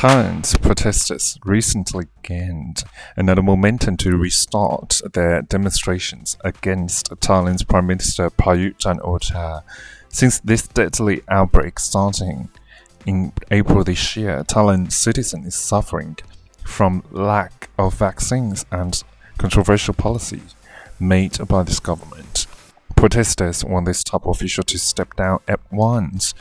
Thailand's protesters recently gained another momentum to restart their demonstrations against Thailand's Prime Minister Prayut Chan-o-cha. Since this deadly outbreak starting in April this year, Thailand citizens is suffering from lack of vaccines and controversial policies made by this government. Protesters want this top official to step down at once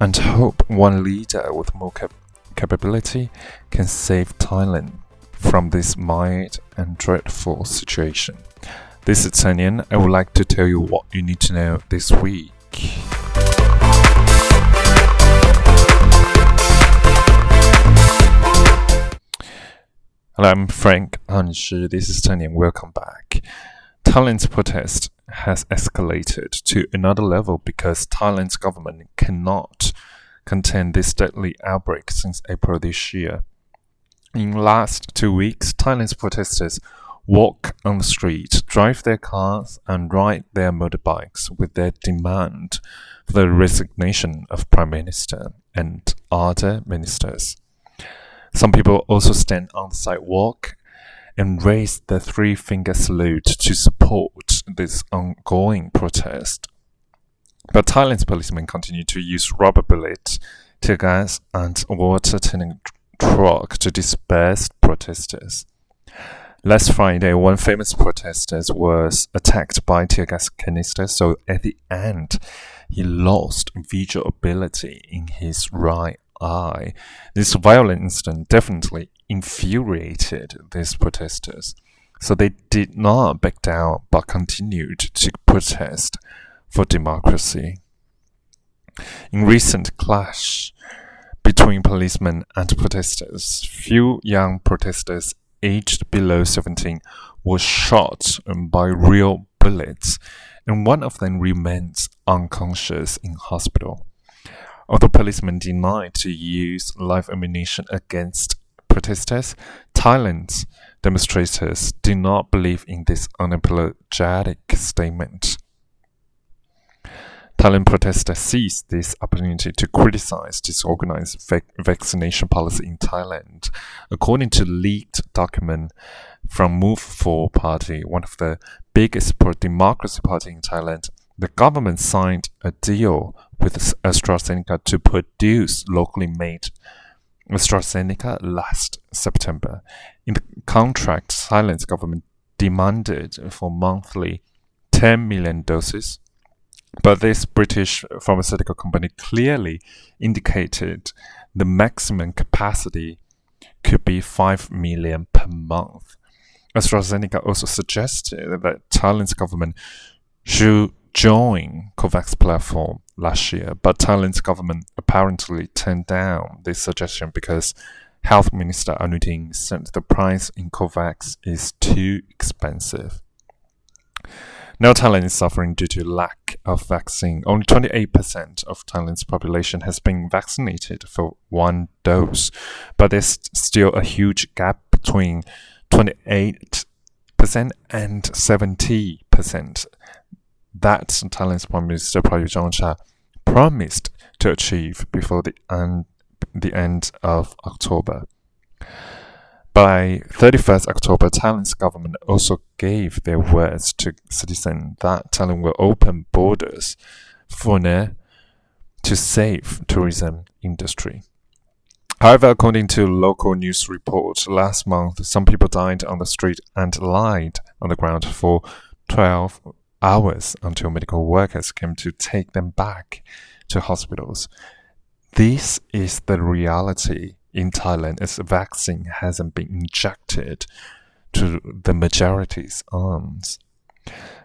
and hope one leader with more cap capability can save Thailand from this mild and dreadful situation. This is Tanyan. I would like to tell you what you need to know this week. Hello, I'm Frank Hanshi. This is Tanyan. Welcome back. Thailand's protest has escalated to another level because Thailand's government cannot contain this deadly outbreak since April this year. In last two weeks, Thailand's protesters walk on the street, drive their cars, and ride their motorbikes with their demand for the resignation of Prime Minister and other ministers. Some people also stand on the sidewalk and raise the three finger salute to support this ongoing protest. But Thailand's policemen continue to use rubber bullets, tear gas, and water tanning truck to disperse protesters. Last Friday, one famous protester was attacked by tear gas canister, so at the end, he lost visual ability in his right eye. This violent incident definitely infuriated these protesters, so they did not back down but continued to protest for democracy. In recent clash between policemen and protesters, few young protesters aged below 17 were shot by real bullets, and one of them remains unconscious in hospital. Although policemen denied to use live ammunition against protesters, Thailand's demonstrators do not believe in this unapologetic statement. Thailand protesters seized this opportunity to criticize disorganized vac- vaccination policy in Thailand. According to leaked document from Move Forward Party, one of the biggest pro-democracy party in Thailand, the government signed a deal with AstraZeneca to produce locally made AstraZeneca last September. In the contract, Thailand's government demanded for monthly 10 million doses but this British pharmaceutical company clearly indicated the maximum capacity could be 5 million per month. AstraZeneca also suggested that Thailand's government should join COVAX platform last year, but Thailand's government apparently turned down this suggestion because Health Minister Anutin said the price in COVAX is too expensive. Now Thailand is suffering due to lack of vaccine. Only 28% of Thailand's population has been vaccinated for one dose, but there's still a huge gap between 28% and 70% that Thailand's Prime Minister Prayut Chan-o-cha promised to achieve before the the end of October. By 31st October, Thailand's government also gave their words to citizens that Thailand will open borders for ne to save tourism industry. However, according to local news reports, last month some people died on the street and lied on the ground for 12 hours until medical workers came to take them back to hospitals. This is the reality in Thailand as vaccine hasn't been injected to the majority's arms.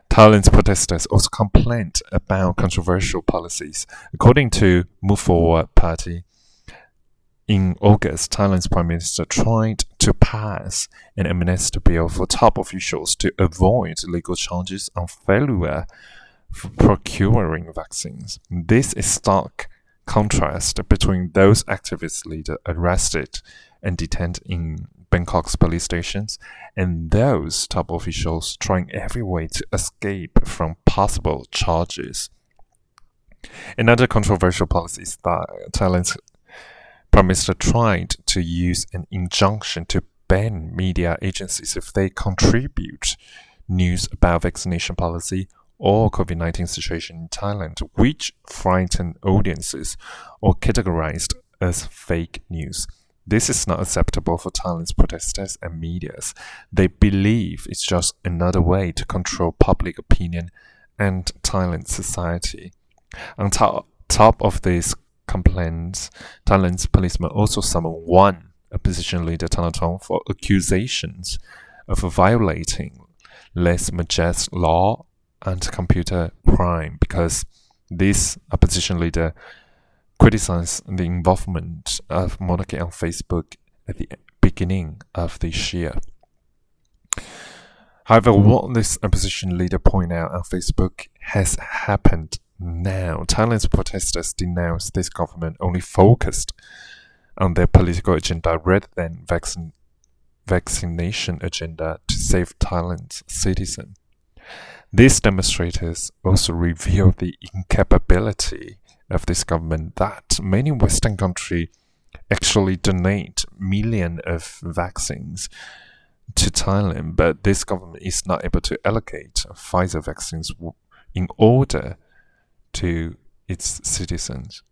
Thailand's protesters also complained about controversial policies. According to Move Forward Party, in August, Thailand's Prime Minister tried to pass an amnesty bill for top officials to avoid legal charges on failure for procuring vaccines. This is stark contrast between those activist leaders arrested and detained in Bangkok's police stations and those top officials trying every way to escape from possible charges. Another controversial policy is that Thailand's Prime Minister tried to use an injunction to ban media agencies if they contribute news about vaccination policy or COVID-19 situation in Thailand, which frightened audiences or categorized as fake news. This is not acceptable for Thailand's protesters and medias. They believe it's just another way to control public opinion and Thailand's society. On top, top of these complaints, Thailand's policemen also summoned one opposition leader, Thanathorn, for accusations of violating lèse-majesté law and computer crime because this opposition leader criticized the involvement of monarchy on Facebook at the beginning of this year. However, what this opposition leader pointed out on Facebook has happened now. Thailand's protesters denounced this government only focused on their political agenda rather than vaccine, vaccination agenda to save Thailand's citizens. These demonstrators also reveal the incapability of this government that many Western countries actually donate millions of vaccines to Thailand, but this government is not able to allocate Pfizer vaccines in order to its citizens.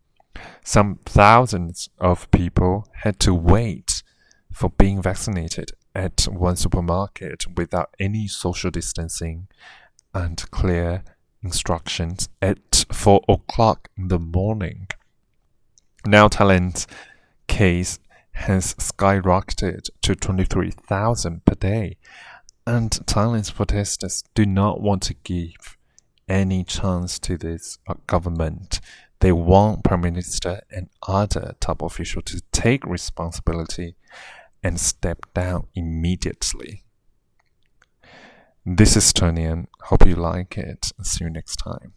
Some thousands of people had to wait for being vaccinated at one supermarket without any social distancing and clear instructions at 4 o'clock in the morning. Now Thailand's case has skyrocketed to 23,000 per day, and Thailand's protesters do not want to give any chance to this government. They want Prime Minister and other top officials to take responsibility and step down immediately. This is Tony and hope you like it. See you next time.